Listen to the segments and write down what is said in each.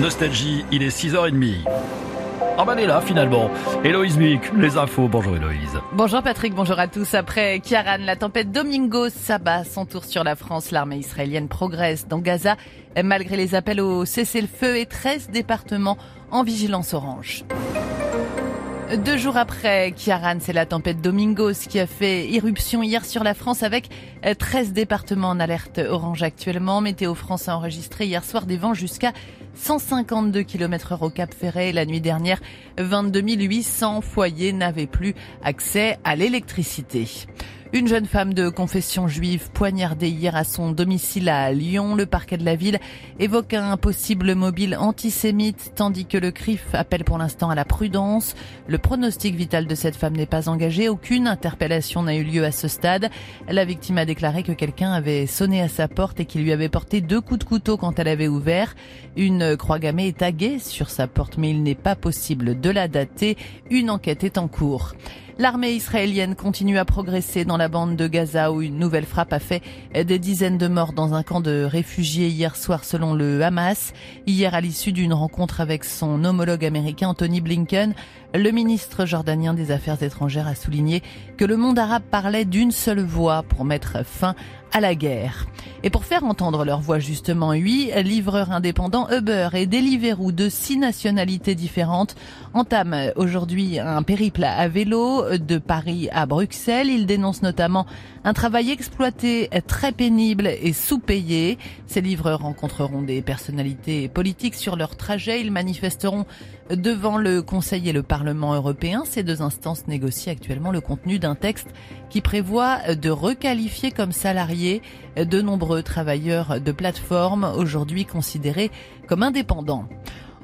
Nostalgie, il est 6h30. Ah ben elle est là finalement. Héloïse Mick, les infos. Bonjour Héloïse. Bonjour Patrick, bonjour à tous. Après Kiaran, la tempête Domingo s'abat son tour sur la France. L'armée israélienne progresse dans Gaza malgré les appels au cessez-le-feu et 13 départements en vigilance orange. Deux jours après Kiaran, c'est la tempête Domingos qui a fait irruption hier sur la France avec 13 départements en alerte orange actuellement. Météo France a enregistré hier soir des vents jusqu'à 152 km heure au Cap Ferret. La nuit dernière, 22 800 foyers n'avaient plus accès à l'électricité. Une jeune femme de confession juive poignardée hier à son domicile à Lyon. Le parquet de la ville évoque un possible mobile antisémite, tandis que le CRIF appelle pour l'instant à la prudence. Le pronostic vital de cette femme n'est pas engagé. Aucune interpellation n'a eu lieu à ce stade. La victime a déclaré que quelqu'un avait sonné à sa porte et qu'il lui avait porté deux coups de couteau quand elle avait ouvert. Une croix gammée est taguée sur sa porte, mais il n'est pas possible de la dater. Une enquête est en cours. L'armée israélienne continue à progresser dans la bande de Gaza où une nouvelle frappe a fait des dizaines de morts dans un camp de réfugiés hier soir selon le Hamas. Hier à l'issue d'une rencontre avec son homologue américain Anthony Blinken, le ministre jordanien des Affaires étrangères a souligné que le monde arabe parlait d'une seule voix pour mettre fin à la guerre. Et pour faire entendre leur voix justement, huit livreurs indépendants Uber et Deliveroo de six nationalités différentes entament aujourd'hui un périple à vélo de Paris à Bruxelles. Ils dénoncent notamment un travail exploité, très pénible et sous-payé. Ces livreurs rencontreront des personnalités politiques sur leur trajet. Ils manifesteront devant le Conseil et le Parlement européen. Ces deux instances négocient actuellement le contenu d'un texte qui prévoit de requalifier comme salariés de nombreux travailleurs de plateforme aujourd'hui considérés comme indépendants.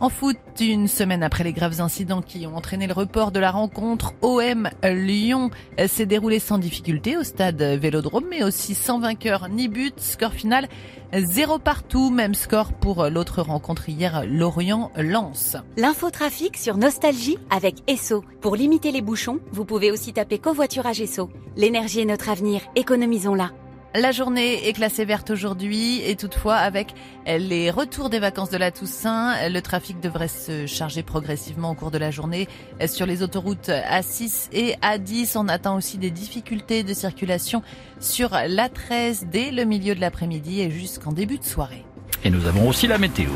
En foot, une semaine après les graves incidents qui ont entraîné le report de la rencontre OM Lyon s'est déroulée sans difficulté au stade Vélodrome, mais aussi sans vainqueur ni but. Score final zéro partout, même score pour l'autre rencontre hier, Lorient-Lens. L'infotrafic sur Nostalgie avec Esso. Pour limiter les bouchons, vous pouvez aussi taper covoiturage Esso. L'énergie est notre avenir, économisons-la. La journée est classée verte aujourd'hui et toutefois avec les retours des vacances de la Toussaint, le trafic devrait se charger progressivement au cours de la journée sur les autoroutes A6 et A10. On attend aussi des difficultés de circulation sur l'A13 dès le milieu de l'après-midi et jusqu'en début de soirée. Et nous avons aussi la météo.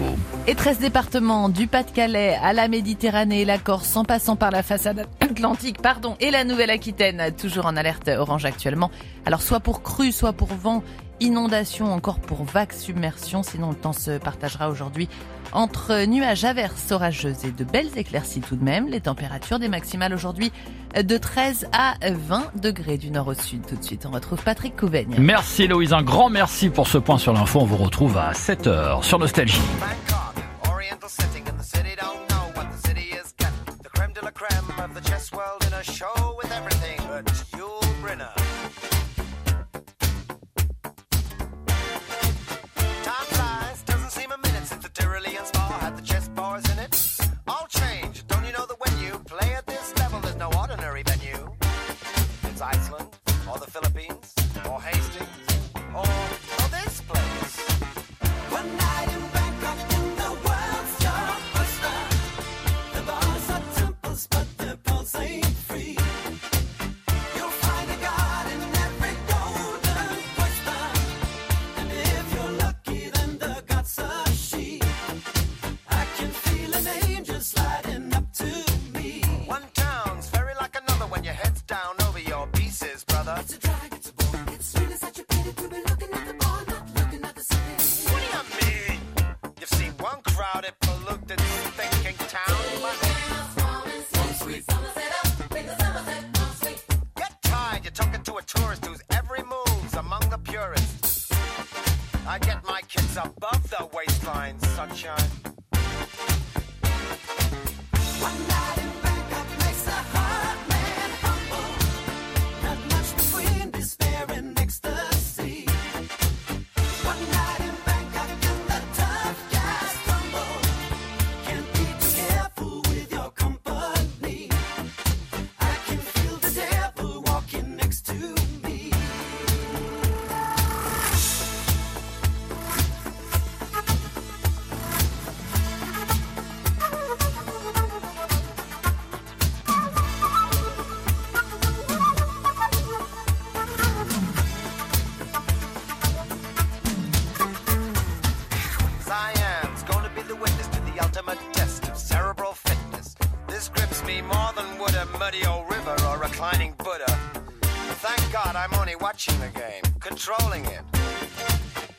Et 13 départements, du Pas-de-Calais à la Méditerranée et la Corse, en passant par la façade atlantique, pardon, et la Nouvelle-Aquitaine, toujours en alerte orange actuellement. Alors soit pour crue, soit pour vent inondation, encore pour vagues submersion. Sinon, le temps se partagera aujourd'hui entre nuages, averses orageuses et de belles éclaircies tout de même. Les températures des maximales aujourd'hui de 13 à 20 degrés du nord au sud. Tout de suite, on retrouve Patrick Couvaigne. Merci Louise, un grand merci pour ce point sur l'info. On vous retrouve à 7h sur Nostalgie. polluted thinking town. Get tired, you're talking to a tourist whose every move's among the purists. I get my kids above the waistline, sunshine. One night would a muddy old river or reclining Buddha. Thank God I'm only watching the game, controlling it.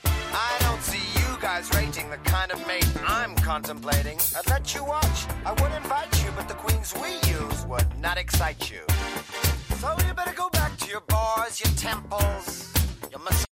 I don't see you guys rating the kind of mate I'm contemplating. I'd let you watch. I would invite you, but the queens we use would not excite you. So you better go back to your bars, your temples, your